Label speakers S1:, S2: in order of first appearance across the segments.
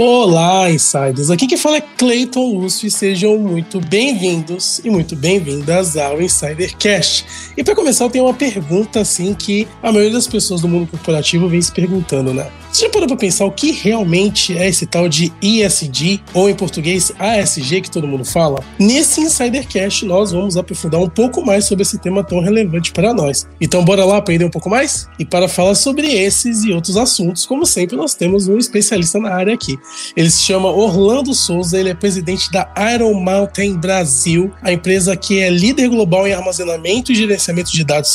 S1: Olá, insiders! Aqui que fala é Clayton Lúcio e sejam muito bem-vindos e muito bem-vindas ao Insider Cast. E para começar, eu tenho uma pergunta assim que a maioria das pessoas do mundo corporativo vem se perguntando, né? Você já parou para pensar o que realmente é esse tal de ESG, ou em português ASG que todo mundo fala? Nesse Insidercast, nós vamos aprofundar um pouco mais sobre esse tema tão relevante para nós. Então, bora lá aprender um pouco mais? E para falar sobre esses e outros assuntos, como sempre, nós temos um especialista na área aqui. Ele se chama Orlando Souza, ele é presidente da Iron Mountain Brasil, a empresa que é líder global em armazenamento e gerenciamento de dados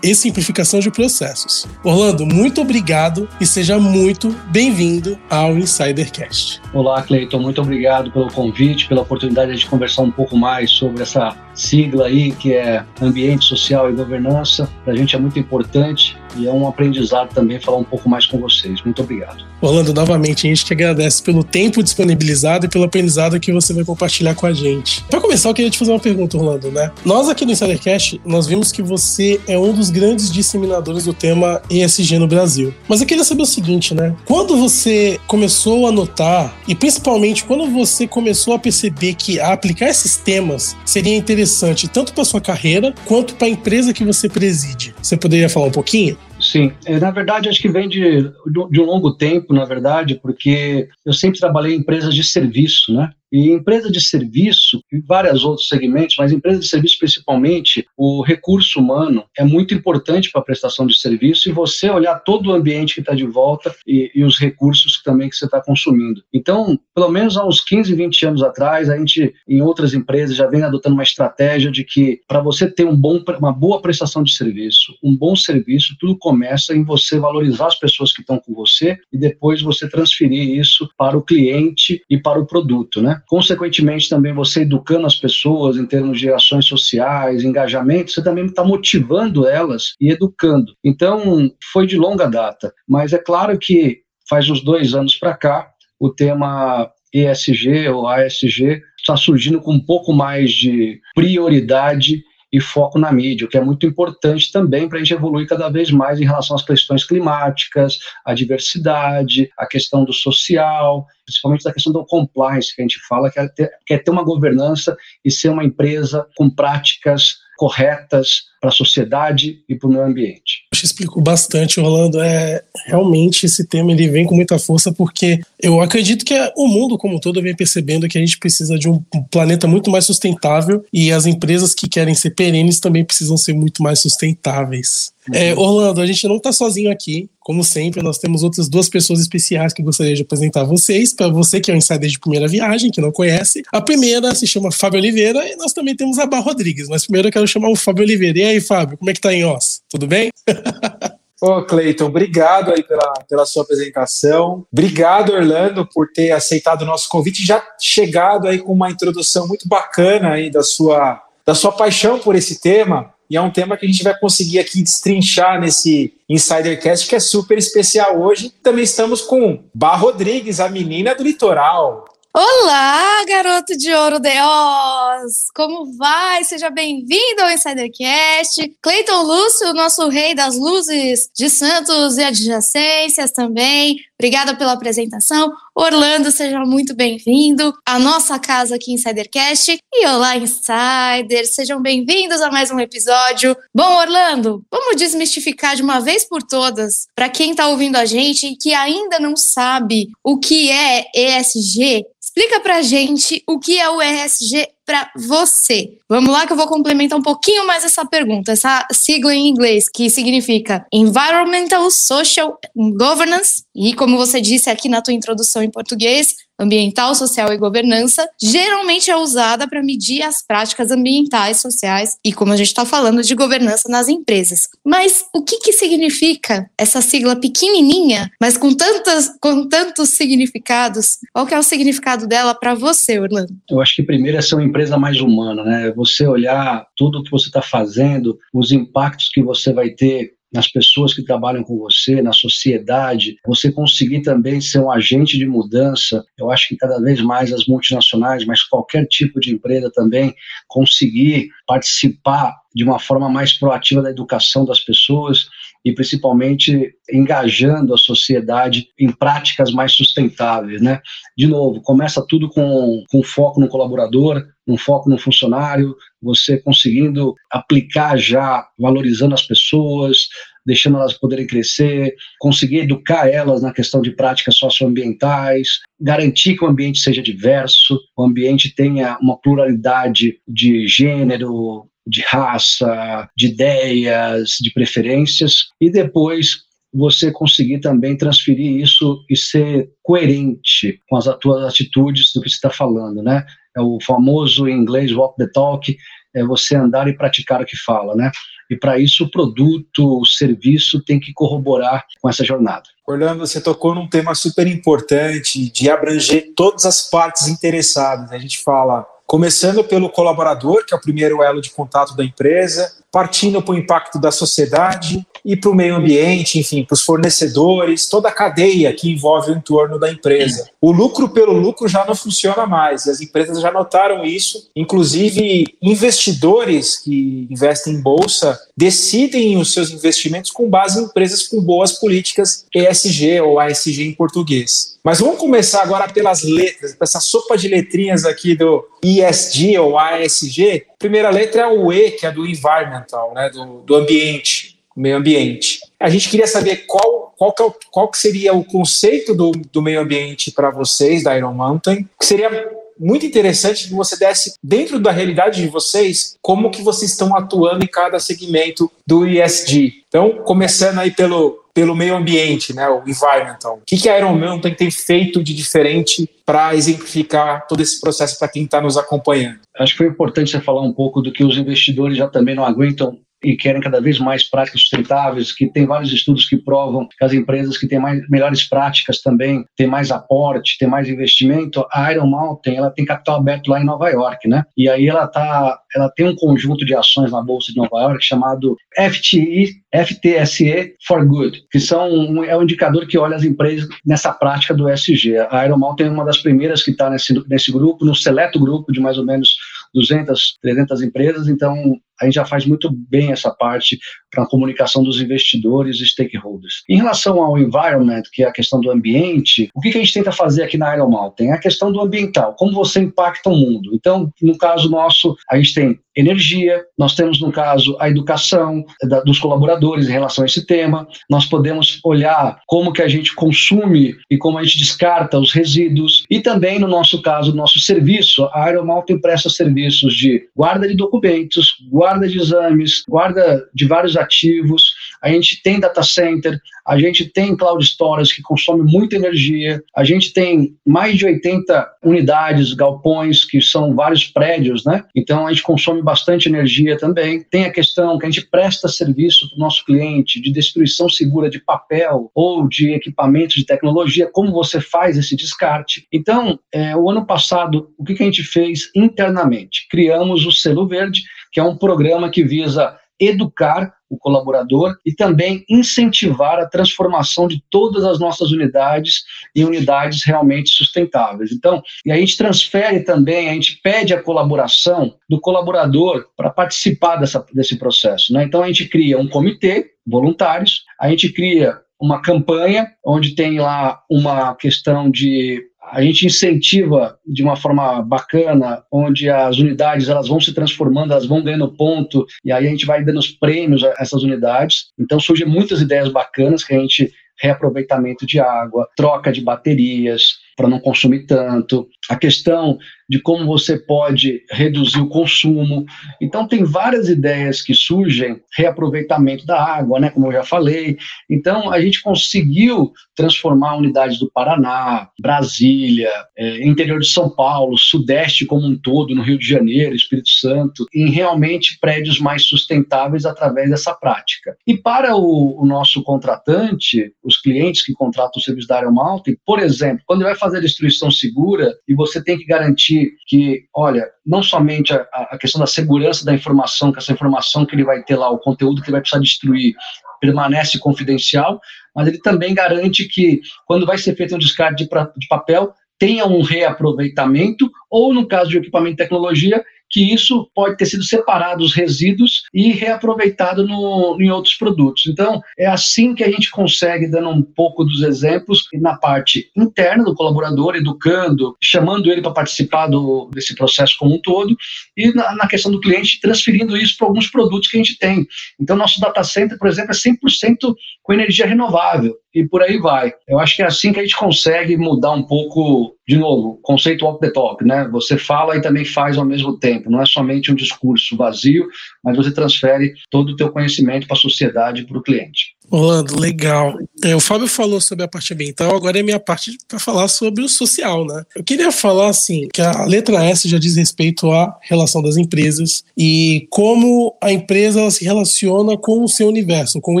S1: e simplificação de processos. Orlando, muito obrigado e seja muito bem-vindo ao Insidercast.
S2: Olá, Cleiton, muito obrigado pelo convite, pela oportunidade de conversar um pouco mais sobre essa sigla aí que é Ambiente Social e Governança. Para a gente é muito importante e é um aprendizado também falar um pouco mais com vocês. Muito obrigado.
S1: Orlando, novamente, a gente que agradece pelo tempo disponibilizado e pelo aprendizado que você vai compartilhar com a gente. Para começar, eu queria te fazer uma pergunta, Orlando, né? Nós aqui no Insidercast, nós vimos que você é um dos grandes disseminadores do tema ESG no Brasil. Mas eu queria saber o seguinte, né? Quando você começou a notar, e principalmente quando você começou a perceber que aplicar esses temas seria interessante tanto para sua carreira quanto para a empresa que você preside, você poderia falar um pouquinho?
S2: Sim, é, na verdade acho que vem de, de um longo tempo, na verdade, porque eu sempre trabalhei em empresas de serviço, né? E empresa de serviço, e vários outros segmentos, mas empresa de serviço principalmente, o recurso humano é muito importante para a prestação de serviço e você olhar todo o ambiente que está de volta e, e, os recursos também que você está consumindo. Então, pelo menos há uns 15, 20 anos atrás, a gente, em outras empresas, já vem adotando uma estratégia de que para você ter um bom, uma boa prestação de serviço, um bom serviço, tudo começa em você valorizar as pessoas que estão com você e depois você transferir isso para o cliente e para o produto, né? Consequentemente, também você educando as pessoas em termos de ações sociais, engajamento, você também está motivando elas e educando. Então, foi de longa data. Mas é claro que faz uns dois anos para cá, o tema ESG ou ASG está surgindo com um pouco mais de prioridade e foco na mídia, o que é muito importante também para a gente evoluir cada vez mais em relação às questões climáticas, a diversidade, a questão do social, principalmente da questão do compliance, que a gente fala, que é ter, que é ter uma governança e ser uma empresa com práticas corretas para a sociedade e para o meio ambiente.
S1: Acho que explicou bastante, Orlando. É, realmente esse tema ele vem com muita força porque eu acredito que o mundo como um todo vem percebendo que a gente precisa de um planeta muito mais sustentável e as empresas que querem ser perenes também precisam ser muito mais sustentáveis. Uhum. É, Orlando, a gente não está sozinho aqui. Como sempre, nós temos outras duas pessoas especiais que gostaria de apresentar a vocês. Para você que é um insider de primeira viagem, que não conhece, a primeira se chama Fábio Oliveira e nós também temos a Bar Rodrigues. Mas primeiro eu quero chamar o Fábio Oliveira. E aí, Fábio, como é que tá em Oz? Tudo bem?
S3: Ô, Cleiton, obrigado aí pela, pela sua apresentação. Obrigado, Orlando, por ter aceitado o nosso convite já chegado aí com uma introdução muito bacana aí da sua, da sua paixão por esse tema. E é um tema que a gente vai conseguir aqui destrinchar nesse Insidercast, que é super especial hoje. Também estamos com Bar Rodrigues, a menina do litoral.
S4: Olá, garoto de ouro de Oz! Como vai? Seja bem-vindo ao Insidercast. Cleiton Lúcio, nosso rei das luzes de Santos e adjacências também. Obrigada pela apresentação. Orlando, seja muito bem-vindo à nossa casa aqui Insidercast. E olá, Insiders, sejam bem-vindos a mais um episódio. Bom, Orlando, vamos desmistificar de uma vez por todas, para quem está ouvindo a gente e que ainda não sabe o que é ESG, explica pra gente o que é o ESG para você. Vamos lá que eu vou complementar um pouquinho mais essa pergunta, essa sigla em inglês que significa Environmental Social Governance e como você disse aqui na tua introdução em português, ambiental, social e governança, geralmente é usada para medir as práticas ambientais, sociais e, como a gente está falando, de governança nas empresas. Mas o que, que significa essa sigla pequenininha, mas com, tantas, com tantos significados? Qual que é o significado dela para você, Orlando?
S2: Eu acho que primeiro é ser uma empresa mais humana, né? Você olhar tudo o que você está fazendo, os impactos que você vai ter nas pessoas que trabalham com você, na sociedade, você conseguir também ser um agente de mudança. Eu acho que cada vez mais as multinacionais, mas qualquer tipo de empresa também, conseguir participar de uma forma mais proativa da educação das pessoas e principalmente engajando a sociedade em práticas mais sustentáveis, né? De novo, começa tudo com, com foco no colaborador, um foco no funcionário, você conseguindo aplicar já, valorizando as pessoas, deixando elas poderem crescer, conseguir educar elas na questão de práticas socioambientais, garantir que o ambiente seja diverso, o ambiente tenha uma pluralidade de gênero, de raça, de ideias, de preferências, e depois você conseguir também transferir isso e ser coerente com as tuas atitudes do que você está falando, né? É o famoso em inglês walk the talk, é você andar e praticar o que fala, né? E para isso o produto, o serviço tem que corroborar com essa jornada.
S3: Orlando, você tocou num tema super importante de abranger todas as partes interessadas. A gente fala começando pelo colaborador, que é o primeiro elo de contato da empresa, partindo para o impacto da sociedade e para o meio ambiente, enfim, para os fornecedores, toda a cadeia que envolve o entorno da empresa. O lucro pelo lucro já não funciona mais, as empresas já notaram isso, inclusive investidores que investem em bolsa decidem os seus investimentos com base em empresas com boas políticas ESG ou ASG em português. Mas vamos começar agora pelas letras, essa sopa de letrinhas aqui do ESG ou ASG. A primeira letra é o E, que é do environmental, né, do, do ambiente, meio ambiente. A gente queria saber qual, qual, que, é qual que seria o conceito do, do meio ambiente para vocês, da Iron Mountain, que seria muito interessante que você desse, dentro da realidade de vocês, como que vocês estão atuando em cada segmento do ESG. Então, começando aí pelo, pelo meio ambiente, né, o environmental. O que, que a Iron Mountain tem feito de diferente para exemplificar todo esse processo para quem está nos acompanhando?
S2: Acho que foi importante você falar um pouco do que os investidores já também não aguentam e querem cada vez mais práticas sustentáveis, que tem vários estudos que provam que as empresas que têm mais, melhores práticas também têm mais aporte, têm mais investimento. A Iron Mountain, ela tem capital aberto lá em Nova York, né? E aí ela tá, ela tem um conjunto de ações na bolsa de Nova York chamado FTI, FTSE for Good, que são um, é um indicador que olha as empresas nessa prática do SG. A Iron Mountain é uma das primeiras que está nesse, nesse grupo, no seleto grupo de mais ou menos 200, 300 empresas, então a gente já faz muito bem essa parte para a comunicação dos investidores e stakeholders. Em relação ao environment, que é a questão do ambiente, o que, a gente tenta fazer aqui na Mountain? É a questão do ambiental, como você impacta o mundo. Então, no caso nosso, a gente tem energia, nós temos, no caso, a educação da, dos colaboradores em relação a esse tema, nós podemos olhar como que a gente consome e como a gente descarta os resíduos, e também, no nosso caso, nosso serviço, a Mountain presta serviços de guarda de documentos, guarda de exames, guarda de vários ativos, a gente tem data center, a gente tem cloud storage que consome muita energia, a gente tem mais de 80 unidades, galpões, que são vários prédios, né? Então a gente consome bastante energia também. Tem a questão que a gente presta serviço para o nosso cliente de destruição segura de papel ou de equipamentos de tecnologia, como você faz esse descarte. Então, é, o ano passado, o que, que a gente fez internamente? Criamos o Selo Verde, que é um programa que visa educar o colaborador e também incentivar a transformação de todas as nossas unidades em unidades realmente sustentáveis. Então, e a gente transfere também, a gente pede a colaboração do colaborador para participar dessa, desse processo. Né? Então, a gente cria um comitê, voluntários, a gente cria uma campanha onde tem lá uma questão de a gente incentiva de uma forma bacana, onde as unidades elas vão se transformando, elas vão ganhando ponto, e aí a gente vai dando os prêmios a essas unidades. Então surgem muitas ideias bacanas que a gente reaproveitamento de água, troca de baterias para não consumir tanto, a questão de como você pode reduzir o consumo. Então, tem várias ideias que surgem, reaproveitamento da água, né, como eu já falei. Então, a gente conseguiu transformar unidades do Paraná, Brasília, é, interior de São Paulo, Sudeste como um todo, no Rio de Janeiro, Espírito Santo, em realmente prédios mais sustentáveis através dessa prática. E para o, o nosso contratante, os clientes que contratam o serviço da Mountain, por exemplo, quando ele vai fazer a destruição segura e você tem que garantir que, olha, não somente a, a questão da segurança da informação, que essa informação que ele vai ter lá, o conteúdo que ele vai precisar destruir, permanece confidencial, mas ele também garante que, quando vai ser feito um descarte de, pra, de papel, tenha um reaproveitamento, ou no caso de equipamento e tecnologia, que isso pode ter sido separado os resíduos e reaproveitado no, em outros produtos. Então, é assim que a gente consegue, dando um pouco dos exemplos, na parte interna do colaborador, educando, chamando ele para participar do, desse processo como um todo, e na, na questão do cliente, transferindo isso para alguns produtos que a gente tem. Então, nosso data center, por exemplo, é 100% com energia renovável e por aí vai. Eu acho que é assim que a gente consegue mudar um pouco, de novo, conceito walk the talk, né? Você fala e também faz ao mesmo tempo. Não é somente um discurso vazio, mas você transfere todo o teu conhecimento para a sociedade e para o cliente.
S1: Orlando, legal. É, o Fábio falou sobre a parte ambiental, agora é minha parte para falar sobre o social, né? Eu queria falar assim que a letra S já diz respeito à relação das empresas e como a empresa se relaciona com o seu universo, com o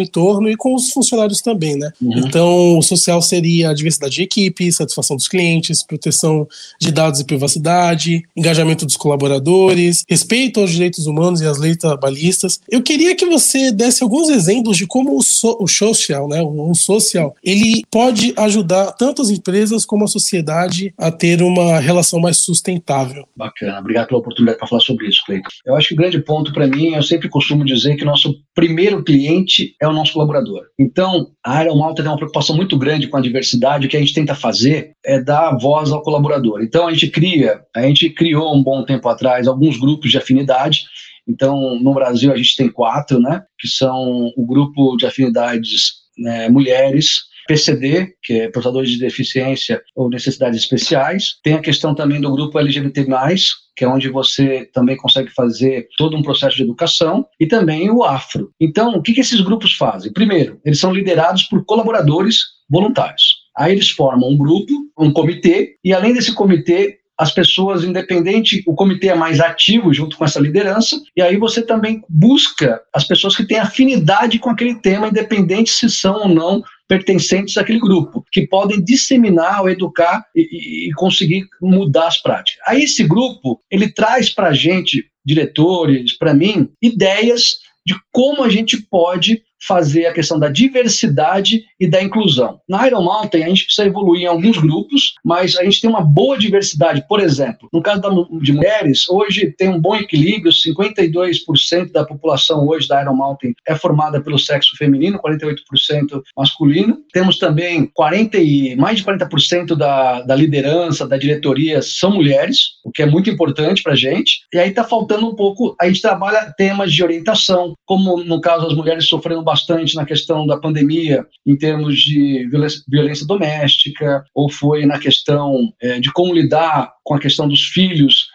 S1: entorno e com os funcionários também, né? Uhum. Então, o social seria a diversidade de equipe, satisfação dos clientes, proteção de dados e privacidade, engajamento dos colaboradores, respeito aos direitos humanos e às leis trabalhistas. Eu queria que você desse alguns exemplos de como o, so, o social, né, o social, ele pode ajudar tanto as empresas como a sociedade a ter uma relação mais sustentável.
S2: Bacana, obrigado pela oportunidade para falar sobre isso, Cleiton. Eu acho que o grande ponto para mim, eu sempre costumo dizer que nosso primeiro cliente é o nosso colaborador. Então, a área Malta tem uma preocupação muito grande com a diversidade, o que a gente tenta fazer é dar voz ao colaborador. Então, a gente cria, a gente criou um bom tempo atrás alguns grupos de afinidade então, no Brasil, a gente tem quatro, né, que são o grupo de afinidades né, mulheres, PCD, que é portadores de deficiência ou necessidades especiais. Tem a questão também do grupo LGBT+, que é onde você também consegue fazer todo um processo de educação, e também o afro. Então, o que, que esses grupos fazem? Primeiro, eles são liderados por colaboradores voluntários. Aí eles formam um grupo, um comitê, e além desse comitê, as pessoas, independente, o comitê é mais ativo junto com essa liderança, e aí você também busca as pessoas que têm afinidade com aquele tema, independente se são ou não pertencentes àquele grupo, que podem disseminar ou educar e, e conseguir mudar as práticas. Aí esse grupo, ele traz para a gente, diretores, para mim, ideias de como a gente pode fazer a questão da diversidade e da inclusão. Na Iron Mountain, a gente precisa evoluir em alguns grupos, mas a gente tem uma boa diversidade. Por exemplo, no caso de mulheres, hoje tem um bom equilíbrio, 52% da população hoje da Iron Mountain é formada pelo sexo feminino, 48% masculino. Temos também 40 e, mais de 40% da, da liderança, da diretoria são mulheres, o que é muito importante para a gente. E aí está faltando um pouco, a gente trabalha temas de orientação, como no caso as mulheres sofrendo bastante bastante na questão da pandemia, em termos de violência doméstica, ou foi na questão é, de como lidar com a questão dos filhos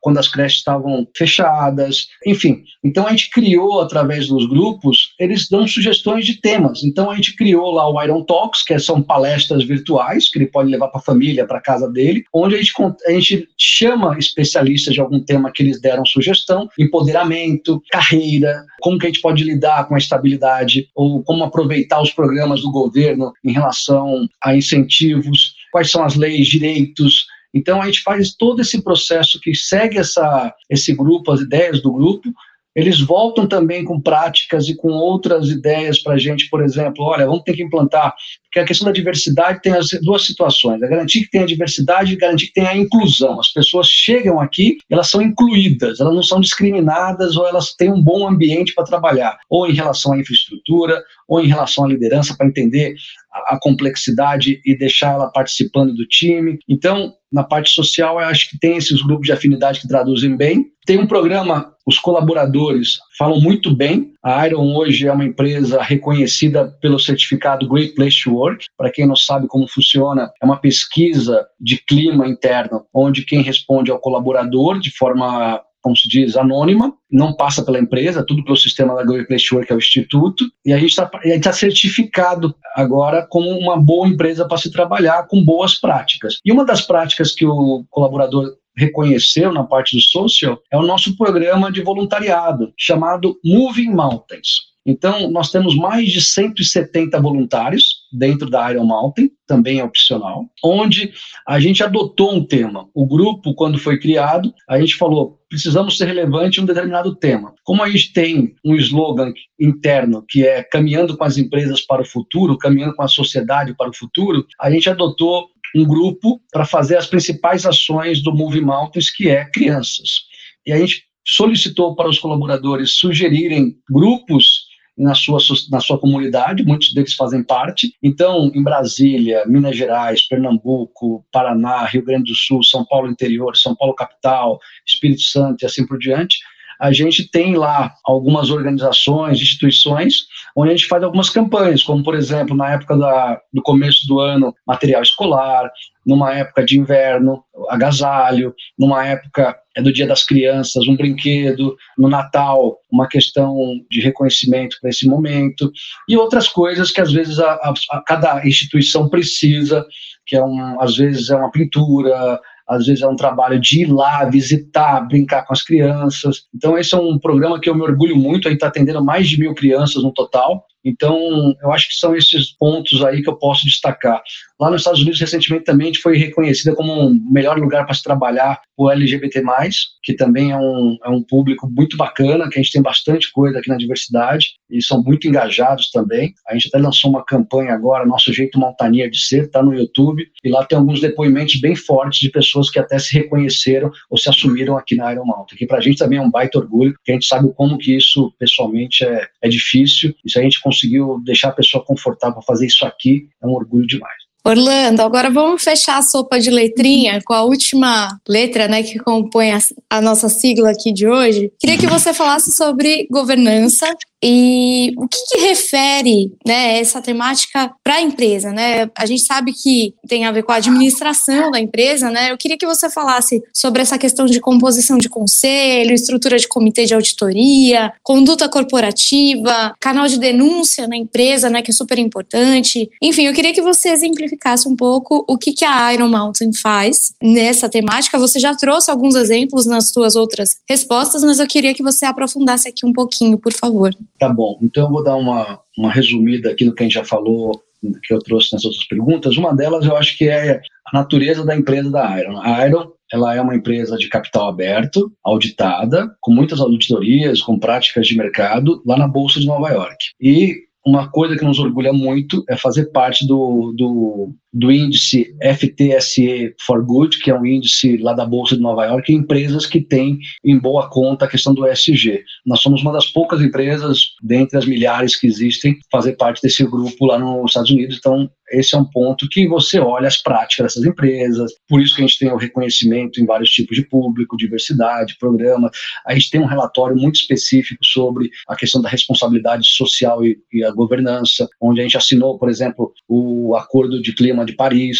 S2: quando as creches estavam fechadas, enfim. Então a gente criou através dos grupos, eles dão sugestões de temas. Então a gente criou lá o Iron Talks, que são palestras virtuais que ele pode levar para a família, para casa dele, onde a gente, a gente chama especialistas de algum tema que eles deram sugestão, empoderamento, carreira, como que a gente pode lidar com a estabilidade ou como aproveitar os programas do governo em relação a incentivos, quais são as leis, direitos, então a gente faz todo esse processo que segue essa, esse grupo, as ideias do grupo, eles voltam também com práticas e com outras ideias para a gente, por exemplo, olha, vamos ter que implantar, porque a questão da diversidade tem as duas situações, é garantir que tenha diversidade e garantir que tenha a inclusão. As pessoas chegam aqui, elas são incluídas, elas não são discriminadas ou elas têm um bom ambiente para trabalhar, ou em relação à infraestrutura, ou em relação à liderança, para entender a complexidade e deixar ela participando do time. Então, na parte social, eu acho que tem esses grupos de afinidade que traduzem bem. Tem um programa, os colaboradores falam muito bem. A Iron hoje é uma empresa reconhecida pelo certificado Great Place to Work. Para quem não sabe como funciona, é uma pesquisa de clima interno, onde quem responde é o colaborador de forma como se diz, anônima, não passa pela empresa, tudo pelo sistema da Great Place Work, que é o instituto, e a gente está tá certificado agora como uma boa empresa para se trabalhar com boas práticas. E uma das práticas que o colaborador reconheceu na parte do social é o nosso programa de voluntariado, chamado Moving Mountains. Então, nós temos mais de 170 voluntários dentro da Iron Mountain, também é opcional, onde a gente adotou um tema. O grupo, quando foi criado, a gente falou, precisamos ser relevante em um determinado tema. Como a gente tem um slogan interno que é caminhando com as empresas para o futuro, caminhando com a sociedade para o futuro, a gente adotou um grupo para fazer as principais ações do Move Mountains, que é crianças. e a gente solicitou para os colaboradores sugerirem grupos na sua, na sua comunidade, muitos deles fazem parte. Então, em Brasília, Minas Gerais, Pernambuco, Paraná, Rio Grande do Sul, São Paulo interior, São Paulo capital, Espírito Santo e assim por diante, a gente tem lá algumas organizações, instituições, onde a gente faz algumas campanhas, como, por exemplo, na época da, do começo do ano, material escolar, numa época de inverno, agasalho, numa época é do Dia das Crianças, um brinquedo, no Natal, uma questão de reconhecimento para esse momento, e outras coisas que às vezes a, a, a cada instituição precisa, que é um, às vezes é uma pintura, às vezes é um trabalho de ir lá, visitar, brincar com as crianças. Então, esse é um programa que eu me orgulho muito, aí está atendendo mais de mil crianças no total. Então, eu acho que são esses pontos aí que eu posso destacar. Lá nos Estados Unidos, recentemente, também a gente foi reconhecida como um melhor lugar para se trabalhar o LGBT+, que também é um, é um público muito bacana, que a gente tem bastante coisa aqui na diversidade, e são muito engajados também. A gente até lançou uma campanha agora, Nosso Jeito Montaninha de Ser, está no YouTube, e lá tem alguns depoimentos bem fortes de pessoas que até se reconheceram ou se assumiram aqui na Iron Mountain, que para a gente também é um baita orgulho, que a gente sabe como que isso, pessoalmente, é, é difícil, e se a gente conseguiu deixar a pessoa confortável fazer isso aqui, é um orgulho demais.
S4: Orlando, agora vamos fechar a sopa de letrinha com a última letra, né, que compõe a, a nossa sigla aqui de hoje. Queria que você falasse sobre governança e o que, que refere né, essa temática para a empresa? Né? A gente sabe que tem a ver com a administração da empresa. Né? Eu queria que você falasse sobre essa questão de composição de conselho, estrutura de comitê de auditoria, conduta corporativa, canal de denúncia na empresa, né, que é super importante. Enfim, eu queria que você exemplificasse um pouco o que, que a Iron Mountain faz nessa temática. Você já trouxe alguns exemplos nas suas outras respostas, mas eu queria que você aprofundasse aqui um pouquinho, por favor.
S2: Tá bom, então eu vou dar uma, uma resumida aqui no que a gente já falou, que eu trouxe nas outras perguntas. Uma delas eu acho que é a natureza da empresa da Iron. A Iron ela é uma empresa de capital aberto, auditada, com muitas auditorias, com práticas de mercado, lá na Bolsa de Nova York. E uma coisa que nos orgulha muito é fazer parte do, do, do índice FTSE for Good, que é um índice lá da Bolsa de Nova York, empresas que têm em boa conta a questão do ESG. Nós somos uma das poucas empresas, dentre as milhares que existem, fazer parte desse grupo lá nos Estados Unidos. Então, esse é um ponto que você olha as práticas dessas empresas, por isso que a gente tem o reconhecimento em vários tipos de público, diversidade, programa. A gente tem um relatório muito específico sobre a questão da responsabilidade social e, e a governança, onde a gente assinou, por exemplo, o Acordo de Clima de Paris,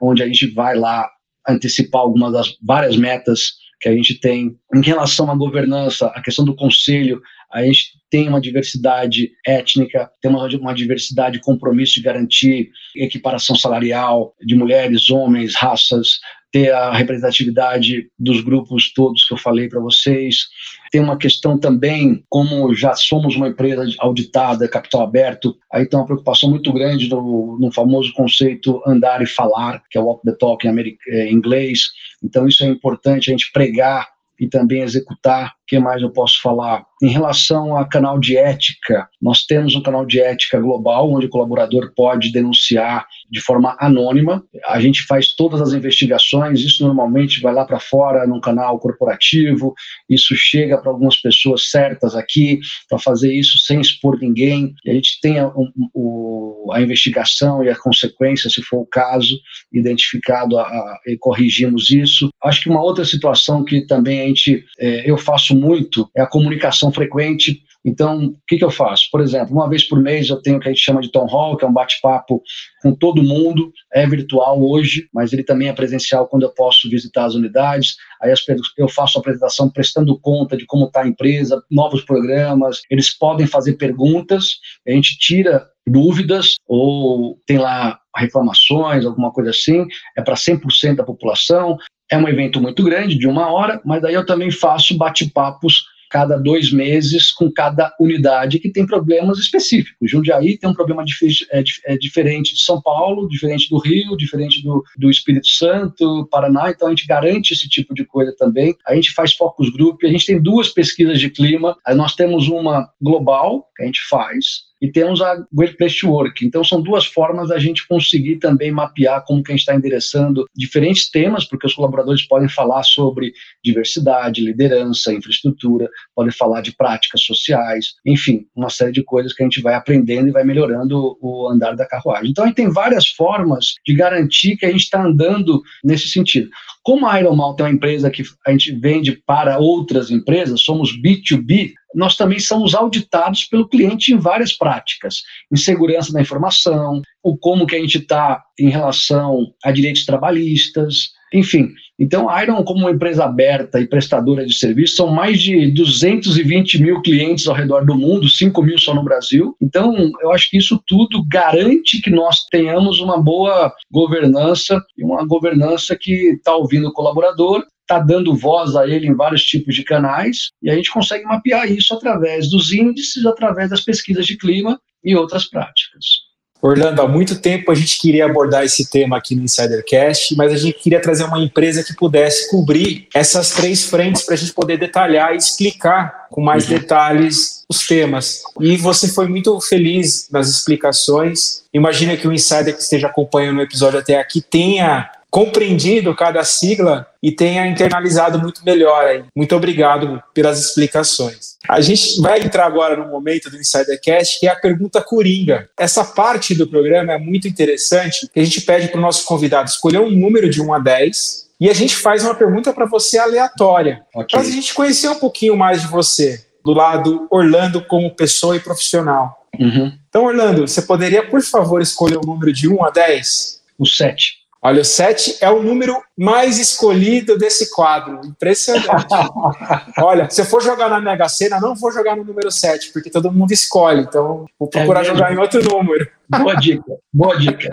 S2: onde a gente vai lá antecipar algumas das várias metas que a gente tem. Em relação à governança, a questão do conselho, a gente tem uma diversidade étnica, tem uma, uma diversidade de compromisso de garantir equiparação salarial de mulheres, homens, raças, ter a representatividade dos grupos todos que eu falei para vocês. Tem uma questão também, como já somos uma empresa auditada, capital aberto, aí tem uma preocupação muito grande no, no famoso conceito andar e falar, que é o walk the talk em, em inglês. Então, isso é importante a gente pregar e também executar. Que mais eu posso falar? Em relação a canal de ética, nós temos um canal de ética global, onde o colaborador pode denunciar de forma anônima. A gente faz todas as investigações, isso normalmente vai lá para fora num canal corporativo, isso chega para algumas pessoas certas aqui, para fazer isso sem expor ninguém. E a gente tem a, o, a investigação e a consequência, se for o caso, identificado a, a, e corrigimos isso. Acho que uma outra situação que também a gente, é, eu faço muito é a comunicação frequente então, o que, que eu faço? Por exemplo, uma vez por mês eu tenho o que a gente chama de Town Hall, que é um bate-papo com todo mundo, é virtual hoje, mas ele também é presencial quando eu posso visitar as unidades. Aí eu faço a apresentação prestando conta de como está a empresa, novos programas, eles podem fazer perguntas, a gente tira dúvidas ou tem lá reclamações, alguma coisa assim, é para 100% da população. É um evento muito grande, de uma hora, mas daí eu também faço bate-papos cada dois meses com cada unidade que tem problemas específicos. Jundiaí tem um problema é, é, diferente de São Paulo, diferente do Rio, diferente do, do Espírito Santo, Paraná, então a gente garante esse tipo de coisa também. A gente faz focus group, a gente tem duas pesquisas de clima, nós temos uma global que a gente faz, e temos a Great Place to Work. Então, são duas formas da gente conseguir também mapear como que a gente está endereçando diferentes temas, porque os colaboradores podem falar sobre diversidade, liderança, infraestrutura, podem falar de práticas sociais, enfim, uma série de coisas que a gente vai aprendendo e vai melhorando o andar da carruagem. Então, a gente tem várias formas de garantir que a gente está andando nesse sentido. Como a Iron Mountain é uma empresa que a gente vende para outras empresas, somos B2B, nós também somos auditados pelo cliente em várias práticas, em segurança da informação, ou como que a gente está em relação a direitos trabalhistas, enfim, então a Iron, como uma empresa aberta e prestadora de serviços, são mais de 220 mil clientes ao redor do mundo, 5 mil só no Brasil. Então, eu acho que isso tudo garante que nós tenhamos uma boa governança e uma governança que está ouvindo o colaborador, está dando voz a ele em vários tipos de canais, e a gente consegue mapear isso através dos índices, através das pesquisas de clima e outras práticas.
S3: Orlando, há muito tempo a gente queria abordar esse tema aqui no Insidercast, mas a gente queria trazer uma empresa que pudesse cobrir essas três frentes para a gente poder detalhar e explicar com mais uhum. detalhes os temas. E você foi muito feliz nas explicações. Imagina que o insider que esteja acompanhando o episódio até aqui tenha compreendido cada sigla e tenha internalizado muito melhor. Aí. Muito obrigado pelas explicações. A gente vai entrar agora no momento do Insidercast, que é a pergunta coringa. Essa parte do programa é muito interessante, que a gente pede para o nosso convidado escolher um número de 1 a 10 e a gente faz uma pergunta para você aleatória, okay. para a gente conhecer um pouquinho mais de você, do lado Orlando como pessoa e profissional. Uhum. Então, Orlando, você poderia, por favor, escolher o um número de 1 a 10?
S2: O 7.
S3: Olha, o 7 é o número mais escolhido desse quadro. Impressionante. Olha, se eu for jogar na Mega Sena, não vou jogar no número 7, porque todo mundo escolhe. Então, vou é procurar é jogar em outro número.
S2: Boa dica, boa dica.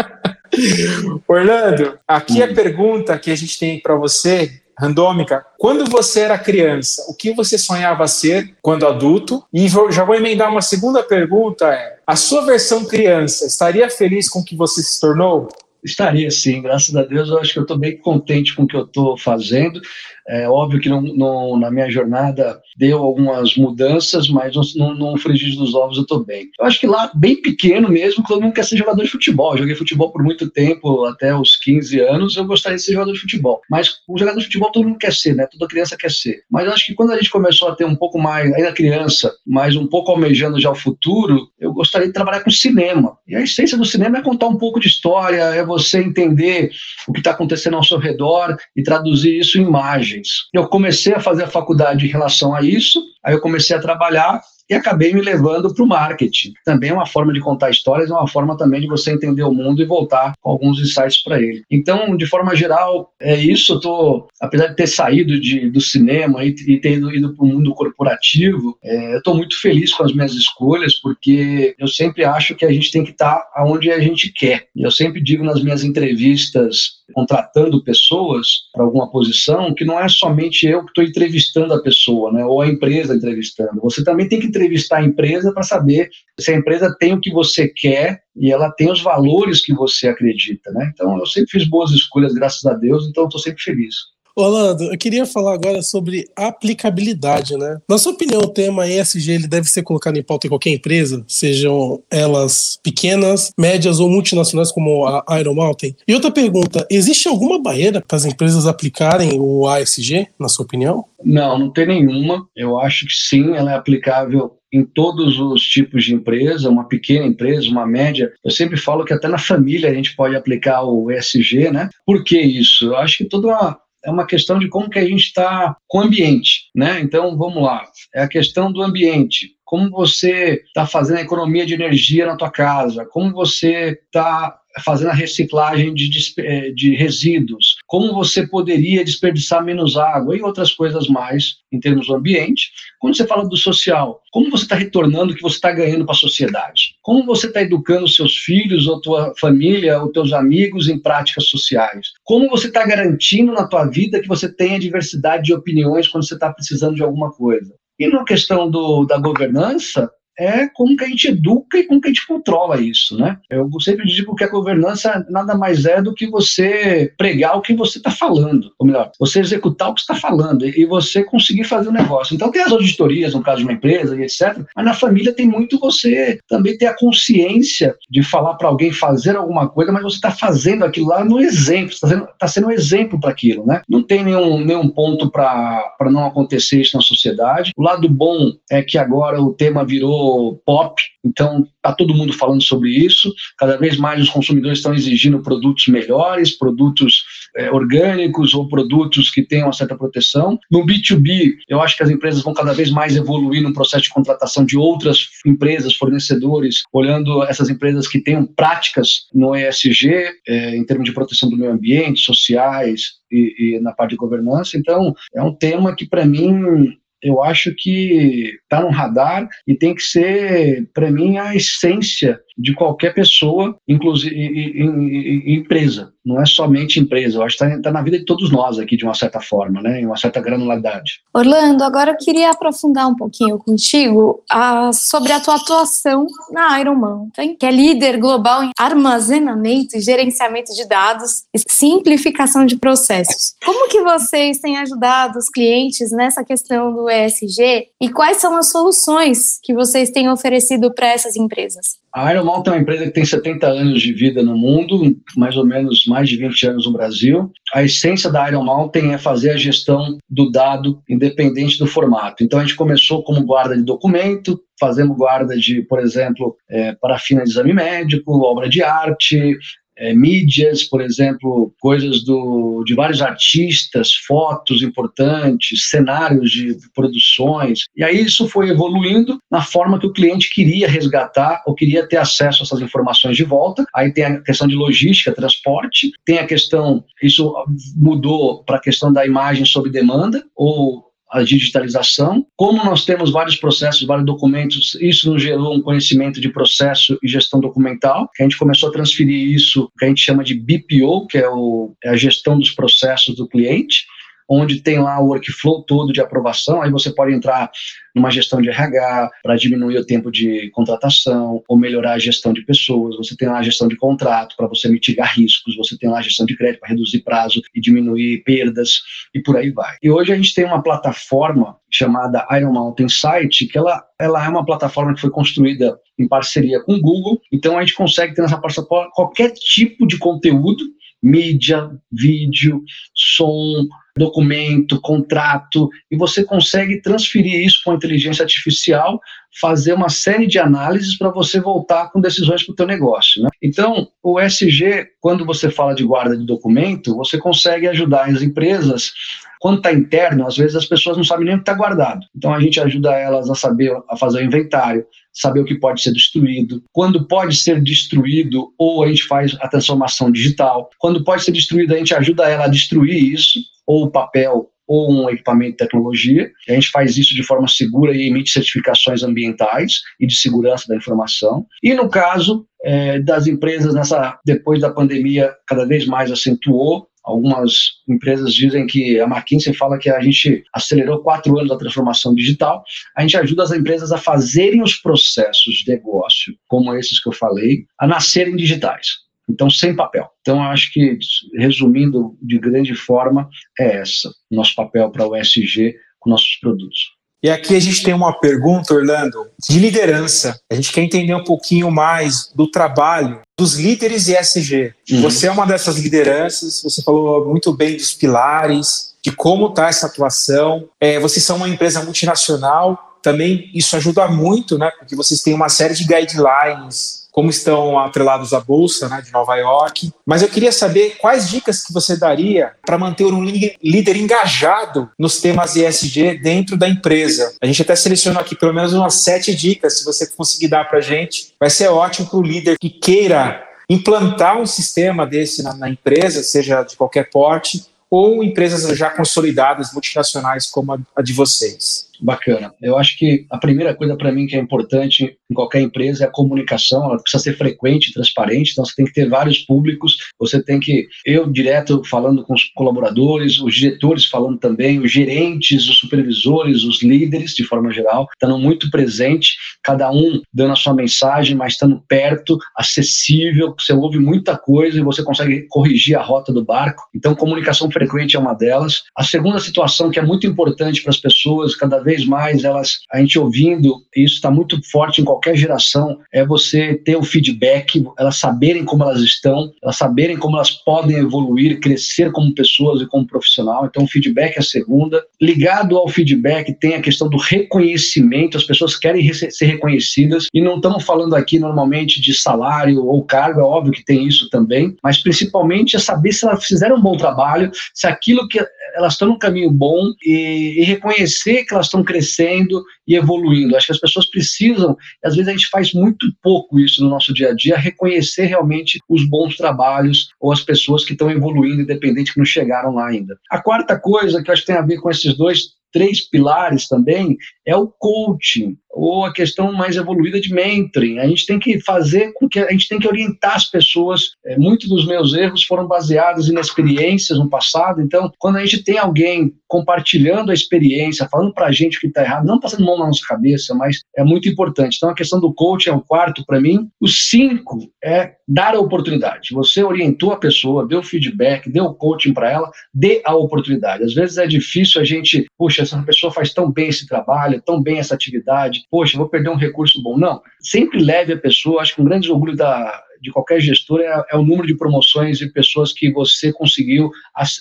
S3: Orlando, aqui hum. a pergunta que a gente tem para você, randômica. Quando você era criança, o que você sonhava ser quando adulto? E já vou emendar uma segunda pergunta: é, a sua versão criança estaria feliz com o que você se tornou?
S2: Estaria sim, graças a Deus. Eu acho que eu estou bem contente com o que eu estou fazendo. É óbvio que não, não, na minha jornada deu algumas mudanças, mas no, no frigir dos ovos eu estou bem. Eu acho que lá, bem pequeno mesmo, todo mundo quer ser jogador de futebol. Eu joguei futebol por muito tempo, até os 15 anos, eu gostaria de ser jogador de futebol. Mas o jogador de futebol todo mundo quer ser, né? Toda criança quer ser. Mas eu acho que quando a gente começou a ter um pouco mais, ainda criança, mas um pouco almejando já o futuro, eu gostaria de trabalhar com cinema. E a essência do cinema é contar um pouco de história, é você entender o que está acontecendo ao seu redor e traduzir isso em imagem Eu comecei a fazer a faculdade em relação a isso, aí eu comecei a trabalhar e acabei me levando para o marketing. Também é uma forma de contar histórias, é uma forma também de você entender o mundo e voltar com alguns insights para ele. Então, de forma geral, é isso. Eu tô, apesar de ter saído de, do cinema e, e ter ido, ido para o mundo corporativo, é, eu estou muito feliz com as minhas escolhas, porque eu sempre acho que a gente tem que estar tá onde a gente quer. Eu sempre digo nas minhas entrevistas contratando pessoas para alguma posição que não é somente eu que estou entrevistando a pessoa, né, ou a empresa entrevistando. Você também tem que entrevistar a empresa para saber se a empresa tem o que você quer e ela tem os valores que você acredita, né? Então eu sempre fiz boas escolhas, graças a Deus, então estou sempre feliz.
S1: Orlando, eu queria falar agora sobre aplicabilidade, né? Na sua opinião, o tema ESG ele deve ser colocado em pauta em qualquer empresa, sejam elas pequenas, médias ou multinacionais como a Iron Mountain? E outra pergunta, existe alguma barreira para as empresas aplicarem o ASG, na sua opinião?
S2: Não, não tem nenhuma. Eu acho que sim, ela é aplicável em todos os tipos de empresa, uma pequena empresa, uma média. Eu sempre falo que até na família a gente pode aplicar o ESG, né? Por que isso? Eu acho que toda uma é uma questão de como que a gente está com o ambiente, né? Então, vamos lá. É a questão do ambiente. Como você está fazendo a economia de energia na tua casa? Como você está fazendo a reciclagem de, eh, de resíduos, como você poderia desperdiçar menos água e outras coisas mais em termos do ambiente. Quando você fala do social, como você está retornando o que você está ganhando para a sociedade? Como você está educando seus filhos, ou tua família, ou teus amigos em práticas sociais? Como você está garantindo na tua vida que você tenha diversidade de opiniões quando você está precisando de alguma coisa? E na questão do, da governança, é como que a gente educa e como que a gente controla isso, né? Eu sempre digo que a governança nada mais é do que você pregar o que você está falando, ou melhor, você executar o que está falando e você conseguir fazer o negócio. Então tem as auditorias no caso de uma empresa e etc. Mas na família tem muito você também ter a consciência de falar para alguém fazer alguma coisa, mas você está fazendo aquilo lá no exemplo, está sendo, tá sendo um exemplo para aquilo, né? Não tem nenhum, nenhum ponto para não acontecer isso na sociedade. O lado bom é que agora o tema virou pop, então está todo mundo falando sobre isso. Cada vez mais os consumidores estão exigindo produtos melhores, produtos é, orgânicos ou produtos que tenham uma certa proteção. No B2B, eu acho que as empresas vão cada vez mais evoluir no processo de contratação de outras empresas, fornecedores, olhando essas empresas que tenham práticas no ESG, é, em termos de proteção do meio ambiente, sociais e, e na parte de governança. Então, é um tema que, para mim, eu acho que está no radar e tem que ser, para mim, a essência de qualquer pessoa, inclusive em, empresa. Não é somente empresa. Eu acho que está tá na vida de todos nós aqui, de uma certa forma, né? em uma certa granularidade.
S4: Orlando, agora eu queria aprofundar um pouquinho contigo ah, sobre a tua atuação na Iron Mountain, que é líder global em armazenamento e gerenciamento de dados e simplificação de processos. Como que vocês têm ajudado os clientes nessa questão do ESG e quais são as soluções que vocês têm oferecido para essas empresas?
S2: A Iron Mountain é uma empresa que tem 70 anos de vida no mundo, mais ou menos mais de 20 anos no Brasil. A essência da Iron Mountain é fazer a gestão do dado independente do formato. Então a gente começou como guarda de documento, fazemos guarda de, por exemplo, é, parafina de exame médico, obra de arte, é, mídias, por exemplo, coisas do, de vários artistas, fotos importantes, cenários de produções. E aí isso foi evoluindo na forma que o cliente queria resgatar ou queria ter acesso a essas informações de volta. Aí tem a questão de logística, transporte, tem a questão, isso mudou para a questão da imagem sob demanda, ou a digitalização. Como nós temos vários processos, vários documentos, isso nos gerou um conhecimento de processo e gestão documental, que a gente começou a transferir isso, que a gente chama de BPO, que é, o, é a gestão dos processos do cliente onde tem lá o workflow todo de aprovação, aí você pode entrar numa gestão de RH para diminuir o tempo de contratação ou melhorar a gestão de pessoas, você tem lá a gestão de contrato para você mitigar riscos, você tem lá a gestão de crédito para reduzir prazo e diminuir perdas e por aí vai. E hoje a gente tem uma plataforma chamada Iron Mountain Site, que ela, ela é uma plataforma que foi construída em parceria com o Google, então a gente consegue ter nessa plataforma qualquer tipo de conteúdo, mídia, vídeo, som, documento, contrato, e você consegue transferir isso com inteligência artificial, fazer uma série de análises para você voltar com decisões para o teu negócio. Né? Então, o SG, quando você fala de guarda de documento, você consegue ajudar as empresas quando está interno, às vezes as pessoas não sabem nem o que está guardado. Então a gente ajuda elas a saber a fazer o inventário, saber o que pode ser destruído, quando pode ser destruído, ou a gente faz a transformação digital. Quando pode ser destruído, a gente ajuda ela a destruir isso ou papel ou um equipamento de tecnologia. A gente faz isso de forma segura e emite certificações ambientais e de segurança da informação. E no caso é, das empresas, nessa depois da pandemia, cada vez mais acentuou. Algumas empresas dizem que a McKinsey fala que a gente acelerou quatro anos a transformação digital. A gente ajuda as empresas a fazerem os processos de negócio, como esses que eu falei, a nascerem digitais. Então, sem papel. Então, acho que, resumindo de grande forma, é essa, nosso papel para o ESG com nossos produtos.
S3: E aqui a gente tem uma pergunta, Orlando, de liderança. A gente quer entender um pouquinho mais do trabalho dos líderes ESG. Uhum. Você é uma dessas lideranças, você falou muito bem dos pilares, de como está essa atuação. É, vocês são uma empresa multinacional, também isso ajuda muito, né? Porque vocês têm uma série de guidelines como estão atrelados à bolsa né, de Nova York. Mas eu queria saber quais dicas que você daria para manter um líder engajado nos temas ESG dentro da empresa. A gente até selecionou aqui pelo menos umas sete dicas, se você conseguir dar para a gente, vai ser ótimo para o líder que queira implantar um sistema desse na, na empresa, seja de qualquer porte, ou empresas já consolidadas, multinacionais como a, a de vocês.
S2: Bacana. Eu acho que a primeira coisa para mim que é importante em qualquer empresa é a comunicação. Ela precisa ser frequente, transparente. Então você tem que ter vários públicos. Você tem que eu direto falando com os colaboradores, os diretores falando também, os gerentes, os supervisores, os líderes de forma geral, estando muito presente, cada um dando a sua mensagem, mas estando perto, acessível. Você ouve muita coisa e você consegue corrigir a rota do barco. Então comunicação frequente é uma delas. A segunda situação que é muito importante para as pessoas, cada vez mais elas, a gente ouvindo, isso está muito forte em qualquer geração, é você ter o feedback, elas saberem como elas estão, elas saberem como elas podem evoluir, crescer como pessoas e como profissional. Então, o feedback é a segunda. Ligado ao feedback, tem a questão do reconhecimento, as pessoas querem ser reconhecidas, e não estamos falando aqui normalmente de salário ou cargo, é óbvio que tem isso também, mas principalmente é saber se elas fizeram um bom trabalho, se aquilo que elas estão no caminho bom e, e reconhecer que elas estão crescendo e evoluindo. Acho que as pessoas precisam, às vezes a gente faz muito pouco isso no nosso dia a dia, reconhecer realmente os bons trabalhos ou as pessoas que estão evoluindo, independente que não chegaram lá ainda. A quarta coisa que acho que tem a ver com esses dois três pilares também é o coaching ou a questão mais evoluída de mentoring. A gente tem que fazer com que a gente tem que orientar as pessoas. É, muitos dos meus erros foram baseados em experiências no passado. Então, quando a gente tem alguém compartilhando a experiência, falando para gente o que está errado, não passando mão na nossa cabeça, mas é muito importante. Então, a questão do coaching é o quarto para mim. O cinco é dar a oportunidade. Você orientou a pessoa, deu feedback, deu coaching para ela, dê a oportunidade. Às vezes é difícil a gente, puxa, essa pessoa faz tão bem esse trabalho, tão bem essa atividade, poxa, vou perder um recurso bom. Não, sempre leve a pessoa, acho que um grande orgulho da, de qualquer gestor é, é, o número de promoções e pessoas que você conseguiu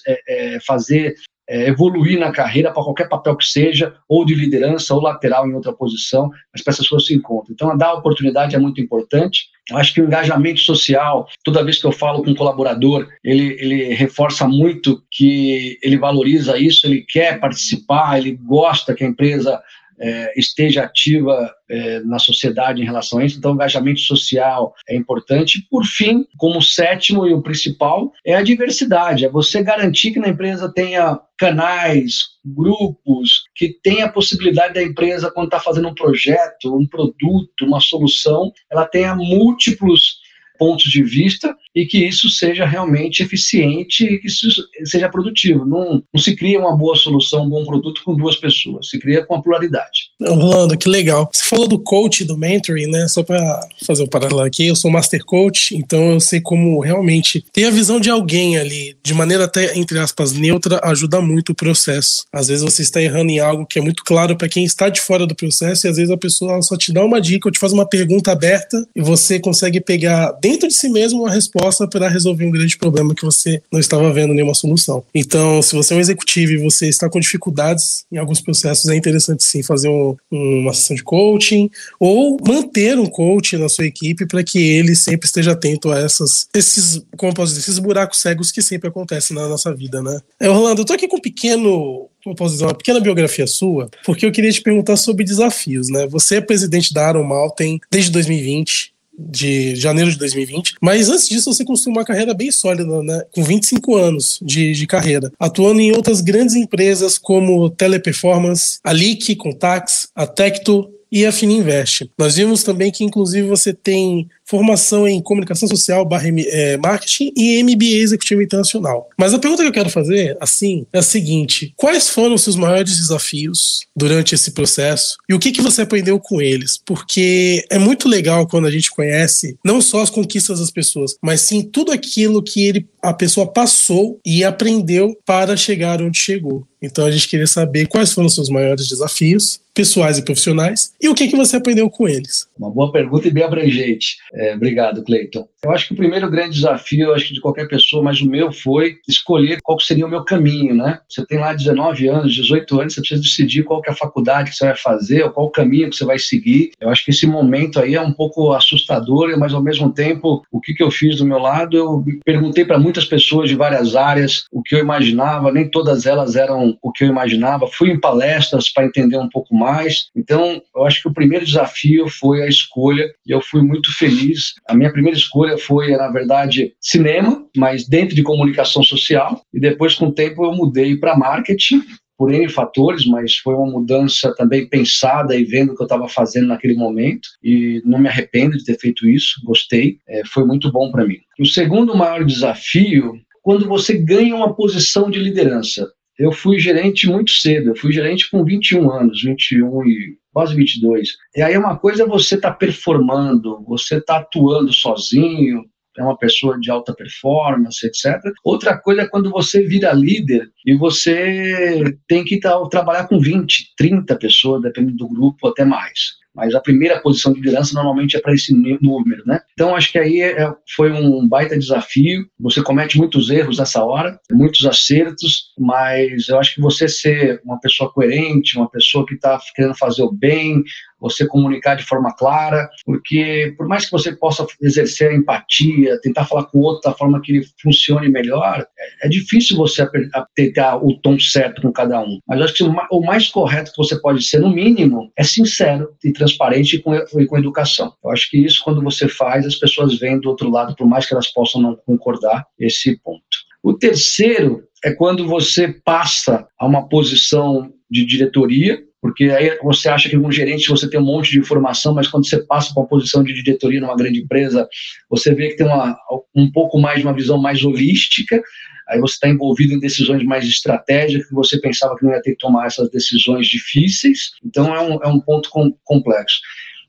S2: é, é, fazer é, evoluir na carreira para qualquer papel que seja, ou de liderança, ou lateral em outra posição, mas para essas pessoas se encontram. Então, dar oportunidade é muito importante. Eu acho que o engajamento social, toda vez que eu falo com um colaborador, ele, ele reforça muito que ele valoriza isso, ele quer participar, ele gosta que a empresa é, esteja ativa é, na sociedade em relação a isso. Então, o engajamento social é importante. Por fim, como sétimo e o principal, é a diversidade. É você garantir que na empresa tenha canais, grupos, que tenha a possibilidade da empresa, quando está fazendo um projeto, um produto, uma solução, ela tenha múltiplos pontos de vista e que isso seja realmente eficiente e que isso seja produtivo. Não, não se cria uma boa solução, um bom produto com duas pessoas, se cria com a pluralidade.
S1: Rolando, que legal. Você falou do coach, do mentoring, né? Só para fazer um paralelo aqui, eu sou master coach, então eu sei como realmente ter a visão de alguém ali, de maneira até, entre aspas, neutra, ajuda muito o processo. Às vezes você está errando em algo que é muito claro para quem está de fora do processo e às vezes a pessoa só te dá uma dica ou te faz uma pergunta aberta e você consegue pegar dentro de si mesmo uma resposta para resolver um grande problema que você não estava vendo nenhuma solução. Então, se você é um executivo e você está com dificuldades em alguns processos, é interessante sim fazer um, uma sessão de coaching ou manter um coach na sua equipe para que ele sempre esteja atento a essas, esses, como posso dizer, esses buracos cegos que sempre acontecem na nossa vida, né? É, Orlando, eu tô aqui com um pequeno como posso dizer, uma pequena biografia sua, porque eu queria te perguntar sobre desafios, né? Você é presidente da Aaron Maltem desde 2020 de janeiro de 2020. Mas antes disso, você construiu uma carreira bem sólida, né? Com 25 anos de, de carreira, atuando em outras grandes empresas como Teleperformance, a Contax, a Tecto e a Fininvest. Nós vimos também que, inclusive, você tem formação em comunicação social, barra, é, marketing e MBA executivo internacional. Mas a pergunta que eu quero fazer, assim, é a seguinte: quais foram os seus maiores desafios durante esse processo e o que, que você aprendeu com eles? Porque é muito legal quando a gente conhece não só as conquistas das pessoas, mas sim tudo aquilo que ele, a pessoa passou e aprendeu para chegar onde chegou. Então a gente queria saber quais foram os seus maiores desafios, pessoais e profissionais, e o que, que você aprendeu com eles.
S2: Uma boa pergunta e bem abrangente. É, obrigado, Cleiton. Eu acho que o primeiro grande desafio, acho que de qualquer pessoa, mas o meu foi escolher qual seria o meu caminho, né? Você tem lá 19 anos, 18 anos, você precisa decidir qual que é a faculdade que você vai fazer, ou qual o caminho que você vai seguir. Eu acho que esse momento aí é um pouco assustador, mas ao mesmo tempo, o que, que eu fiz do meu lado, eu perguntei para muitas pessoas de várias áreas o que eu imaginava, nem todas elas eram o que eu imaginava. Fui em palestras para entender um pouco mais. Então, eu acho que o primeiro desafio foi a escolha, e eu fui muito feliz a minha primeira escolha foi, na verdade, cinema, mas dentro de comunicação social. E depois, com o tempo, eu mudei para marketing por N fatores, mas foi uma mudança também pensada e vendo o que eu estava fazendo naquele momento. E não me arrependo de ter feito isso, gostei, é, foi muito bom para mim. O segundo maior desafio, quando você ganha uma posição de liderança. Eu fui gerente muito cedo, eu fui gerente com 21 anos, 21 e quase 22. E aí uma coisa é você estar tá performando, você está atuando sozinho, é uma pessoa de alta performance, etc. Outra coisa é quando você vira líder e você tem que tá, trabalhar com 20, 30 pessoas, dependendo do grupo, até mais mas a primeira posição de liderança normalmente é para esse número, né? Então acho que aí é, foi um baita desafio. Você comete muitos erros nessa hora, muitos acertos, mas eu acho que você ser uma pessoa coerente, uma pessoa que está querendo fazer o bem, você comunicar de forma clara, porque por mais que você possa exercer a empatia, tentar falar com o outro da forma que ele funcione melhor, é, é difícil você tentar o tom certo com cada um. Mas acho que o mais correto que você pode ser, no mínimo, é sincero e transparente e com, educação. Eu acho que isso, quando você faz, as pessoas vêm do outro lado, por mais que elas possam não concordar, esse ponto. O terceiro é quando você passa a uma posição de diretoria porque aí você acha que um gerente você tem um monte de informação, mas quando você passa para uma posição de diretoria numa grande empresa, você vê que tem uma, um pouco mais de uma visão mais holística, aí você está envolvido em decisões mais estratégicas, que você pensava que não ia ter que tomar essas decisões difíceis, então é um, é um ponto com, complexo.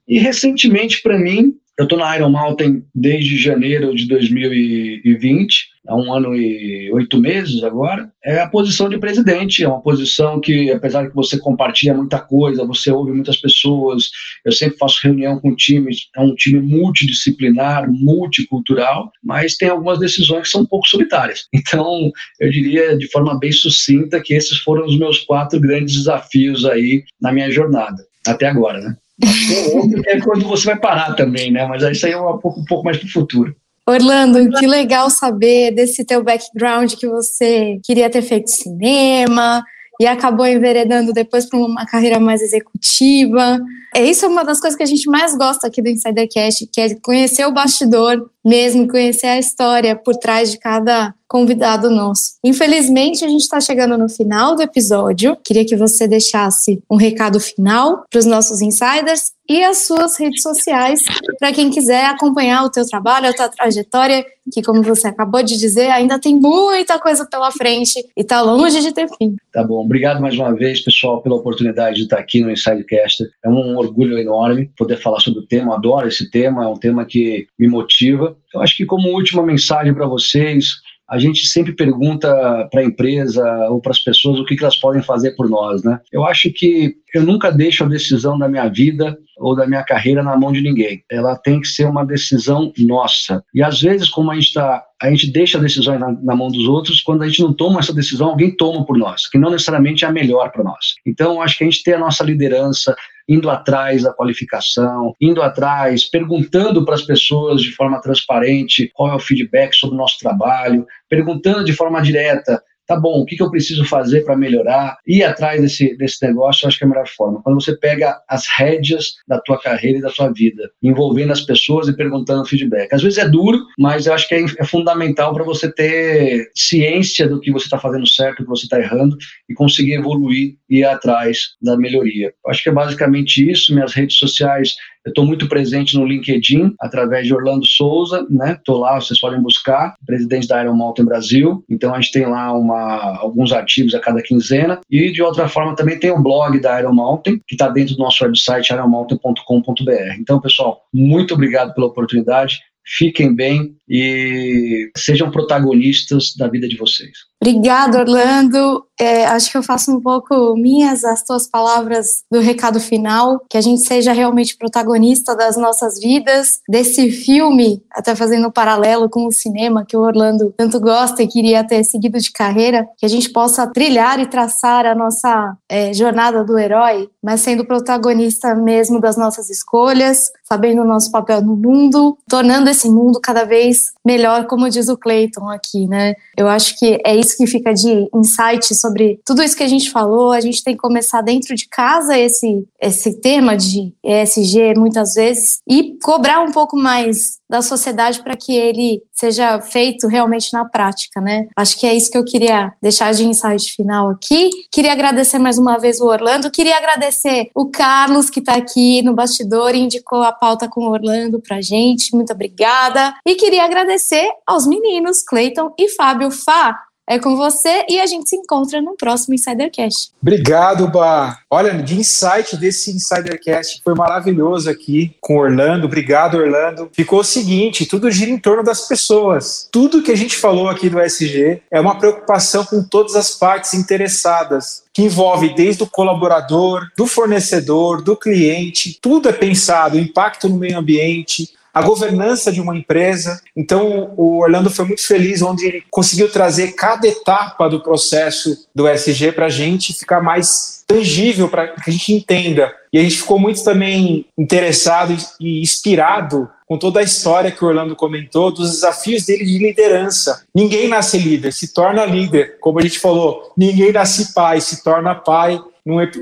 S2: E recentemente, para mim, eu estou na Iron Mountain desde janeiro de 2020, há um ano e oito meses agora. É a posição de presidente, é uma posição que, apesar de que você compartilha muita coisa, você ouve muitas pessoas, eu sempre faço reunião com times, é um time multidisciplinar, multicultural, mas tem algumas decisões que são um pouco solitárias. Então, eu diria de forma bem sucinta que esses foram os meus quatro grandes desafios aí na minha jornada, até agora, né? outro é quando você vai parar também, né? Mas isso aí é um pouco, um pouco mais para o futuro.
S4: Orlando, que legal saber desse teu background que você queria ter feito cinema e acabou enveredando depois para uma carreira mais executiva. É isso é uma das coisas que a gente mais gosta aqui do Insidercast, que é conhecer o bastidor mesmo, conhecer a história por trás de cada convidado nosso. Infelizmente, a gente está chegando no final do episódio. Queria que você deixasse um recado final para os nossos insiders e as suas redes sociais para quem quiser acompanhar o teu trabalho, a tua trajetória, que como você acabou de dizer, ainda tem muita coisa pela frente e está longe de ter fim.
S2: Tá bom. Obrigado mais uma vez, pessoal, pela oportunidade de estar aqui no Insidecast. É um orgulho enorme poder falar sobre o tema. adoro esse tema, é um tema que me motiva. Eu acho que como última mensagem para vocês, a gente sempre pergunta para a empresa ou para as pessoas o que, que elas podem fazer por nós, né? Eu acho que eu nunca deixo a decisão da minha vida ou da minha carreira na mão de ninguém. Ela tem que ser uma decisão nossa. E às vezes, como a gente está a gente deixa a decisão na, na, mão dos outros, quando a gente não toma essa decisão, alguém toma por nós, que não necessariamente é a melhor para nós. Então, acho que a gente tem a nossa liderança, indo atrás da qualificação, indo atrás, perguntando para as pessoas de forma transparente qual é o feedback sobre o nosso trabalho, perguntando de forma direta tá bom, o que, que eu preciso fazer para melhorar, ir atrás desse, desse negócio, acho que é a melhor forma. Quando você pega as rédeas da tua carreira e da tua vida, envolvendo as pessoas e perguntando feedback. Às vezes é duro, mas eu acho que é, é fundamental para você ter ciência do que você está fazendo certo, do que você está errando e conseguir evoluir e ir atrás da melhoria. Acho que é basicamente isso. Minhas redes sociais eu estou muito presente no LinkedIn, através de Orlando Souza, né? Estou lá, vocês podem buscar, presidente da Iron Mountain Brasil. Então a gente tem lá uma, alguns artigos a cada quinzena. E de outra forma também tem o blog da Iron Mountain, que está dentro do nosso website ironmountain.com.br. Então, pessoal, muito obrigado pela oportunidade. Fiquem bem e sejam protagonistas da vida de vocês.
S4: Obrigada, Orlando. É, acho que eu faço um pouco minhas as tuas palavras do recado final, que a gente seja realmente protagonista das nossas vidas, desse filme, até fazendo um paralelo com o cinema que o Orlando tanto gosta e queria ter seguido de carreira, que a gente possa trilhar e traçar a nossa é, jornada do herói, mas sendo protagonista mesmo das nossas escolhas, sabendo o nosso papel no mundo, tornando esse mundo cada vez melhor, como diz o Clayton aqui, né? Eu acho que é isso que fica de insight sobre tudo isso que a gente falou. A gente tem que começar dentro de casa esse, esse tema de ESG muitas vezes e cobrar um pouco mais da sociedade para que ele seja feito realmente na prática, né? Acho que é isso que eu queria deixar de insight final aqui. Queria agradecer mais uma vez o Orlando, queria agradecer o Carlos que está aqui no bastidor e indicou a pauta com o Orlando pra gente. Muito obrigada. E queria agradecer aos meninos Cleiton e Fábio Fá é com você e a gente se encontra no próximo Insidercast.
S3: Obrigado, Bah. Olha, de insight desse Insidercast foi maravilhoso aqui com Orlando. Obrigado, Orlando. Ficou o seguinte: tudo gira em torno das pessoas. Tudo que a gente falou aqui do SG é uma preocupação com todas as partes interessadas que envolve desde o colaborador, do fornecedor, do cliente, tudo é pensado, impacto no meio ambiente, a governança de uma empresa. Então, o Orlando foi muito feliz, onde ele conseguiu trazer cada etapa do processo do SG para a gente ficar mais tangível, para que a gente entenda. E a gente ficou muito também interessado e inspirado com toda a história que o Orlando comentou, dos desafios dele de liderança. Ninguém nasce líder, se torna líder. Como a gente falou, ninguém nasce pai, se torna pai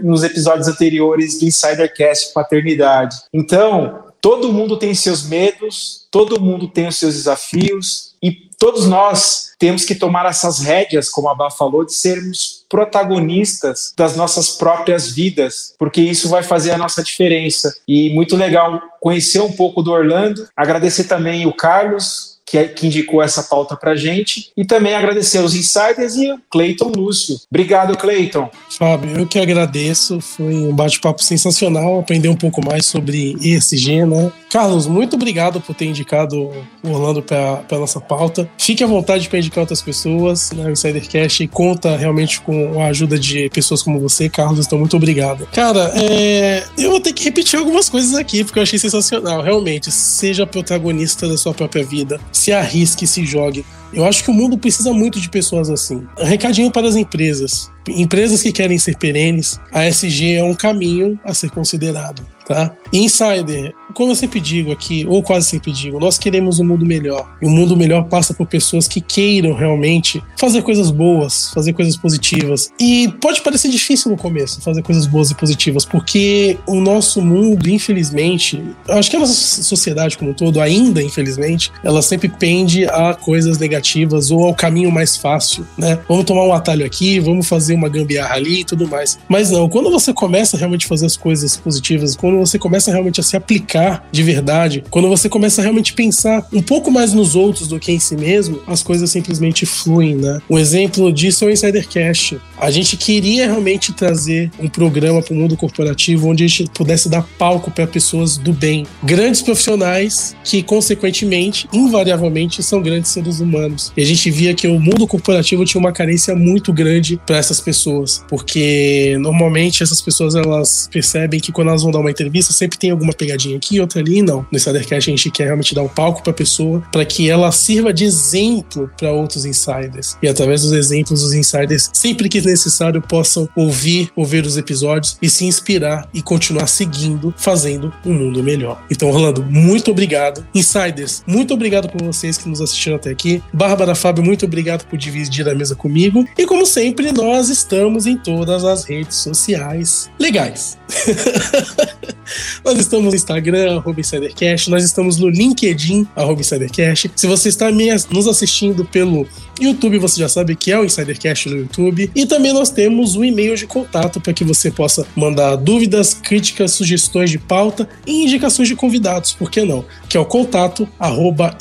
S3: nos episódios anteriores do Insidercast Paternidade. Então, Todo mundo tem seus medos, todo mundo tem os seus desafios e todos nós temos que tomar essas rédeas, como a Bá falou, de sermos protagonistas das nossas próprias vidas, porque isso vai fazer a nossa diferença. E muito legal conhecer um pouco do Orlando, agradecer também o Carlos, que, é, que indicou essa pauta para gente. E também agradecer aos insiders e Cleiton Lúcio. Obrigado, Cleiton.
S1: Fábio, eu que agradeço. Foi um bate-papo sensacional. Aprender um pouco mais sobre ESG, né? Carlos, muito obrigado por ter indicado o Orlando para a nossa pauta. Fique à vontade para indicar outras pessoas. Né? O Insidercast conta realmente com a ajuda de pessoas como você, Carlos. Então, muito obrigado. Cara, é... eu vou ter que repetir algumas coisas aqui, porque eu achei sensacional. Realmente, seja protagonista da sua própria vida se arrisque, se jogue. Eu acho que o mundo precisa muito de pessoas assim. Recadinho para as empresas. Empresas que querem ser perenes, a SG é um caminho a ser considerado tá? Insider, como eu sempre digo aqui, ou quase sempre digo, nós queremos um mundo melhor. E um mundo melhor passa por pessoas que queiram realmente fazer coisas boas, fazer coisas positivas. E pode parecer difícil no começo fazer coisas boas e positivas, porque o nosso mundo, infelizmente, acho que a nossa sociedade como um todo, ainda infelizmente, ela sempre pende a coisas negativas ou ao caminho mais fácil, né? Vamos tomar um atalho aqui, vamos fazer uma gambiarra ali e tudo mais. Mas não, quando você começa a realmente fazer as coisas positivas, quando quando você começa realmente a se aplicar de verdade, quando você começa a realmente pensar um pouco mais nos outros do que em si mesmo, as coisas simplesmente fluem, né? Um exemplo disso é o Insidercast. A gente queria realmente trazer um programa para o mundo corporativo onde a gente pudesse dar palco para pessoas do bem, grandes profissionais que, consequentemente, invariavelmente, são grandes seres humanos. E a gente via que o mundo corporativo tinha uma carência muito grande para essas pessoas, porque normalmente essas pessoas elas percebem que quando elas vão dar uma entrevista entrevista sempre tem alguma pegadinha aqui, outra ali, não. No Insidercast a gente quer realmente dar um palco para a pessoa para que ela sirva de exemplo para outros insiders. E através dos exemplos, os insiders, sempre que necessário, possam ouvir, ouvir os episódios e se inspirar e continuar seguindo, fazendo um mundo melhor. Então, Orlando, muito obrigado. Insiders, muito obrigado por vocês que nos assistiram até aqui. Bárbara Fábio, muito obrigado por dividir a mesa comigo. E como sempre, nós estamos em todas as redes sociais legais. nós estamos no Instagram, arroba InsiderCast, nós estamos no LinkedIn, arroba InsiderCast. Se você está nos assistindo pelo YouTube, você já sabe que é o InsiderCast no YouTube. E também nós temos o um e-mail de contato para que você possa mandar dúvidas, críticas, sugestões de pauta e indicações de convidados, por que não? Que é o contato arroba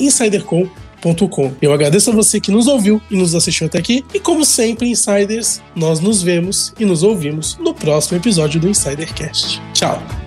S1: eu agradeço a você que nos ouviu e nos assistiu até aqui. E como sempre, Insiders, nós nos vemos e nos ouvimos no próximo episódio do Insidercast. Tchau!